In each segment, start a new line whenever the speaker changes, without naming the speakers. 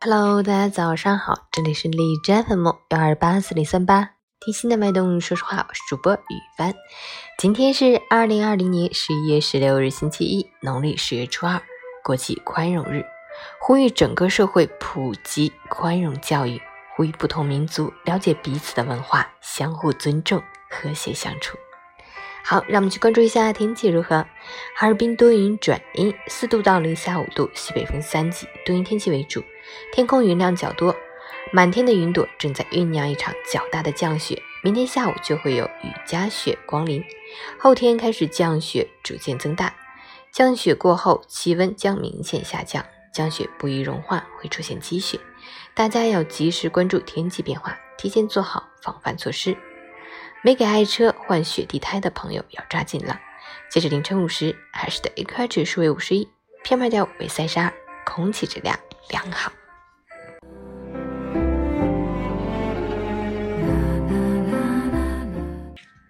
Hello，大家早上好，这里是荔枝 FM 幺二八四零三八，听心的脉动，说实话，我是主播雨帆。今天是二零二零年十一月十六日，星期一，农历十月初二，国际宽容日，呼吁整个社会普及宽容教育，呼吁不同民族了解彼此的文化，相互尊重，和谐相处。好，让我们去关注一下天气如何。哈尔滨多云转阴，四度到零下五度，西北风三级，多云天气为主，天空云量较多，满天的云朵正在酝酿一场较大的降雪。明天下午就会有雨夹雪光临，后天开始降雪逐渐增大。降雪过后，气温将明显下降，降雪不易融化，会出现积雪。大家要及时关注天气变化，提前做好防范措施。没给爱车换雪地胎的朋友要抓紧了。截止凌晨五时，海市的 AQI 指数为五十一，PM 二点五为三十二，空气质量良好。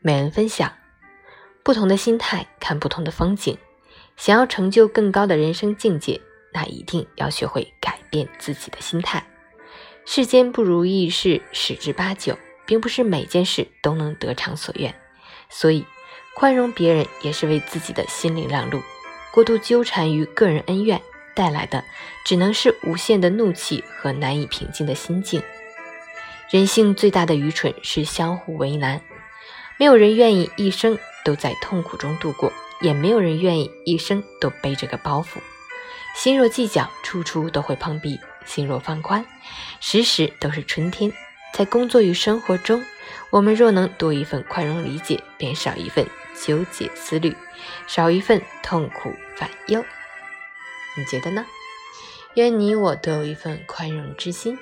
每人分享：不同的心态看不同的风景。想要成就更高的人生境界，那一定要学会改变自己的心态。世间不如意事十之八九。并不是每件事都能得偿所愿，所以宽容别人也是为自己的心灵让路。过度纠缠于个人恩怨带来的，只能是无限的怒气和难以平静的心境。人性最大的愚蠢是相互为难，没有人愿意一生都在痛苦中度过，也没有人愿意一生都背着个包袱。心若计较，处处都会碰壁；心若放宽，时时都是春天。在工作与生活中，我们若能多一份宽容理解，便少一份纠结思虑，少一份痛苦烦忧。你觉得呢？愿你我都有一份宽容之心。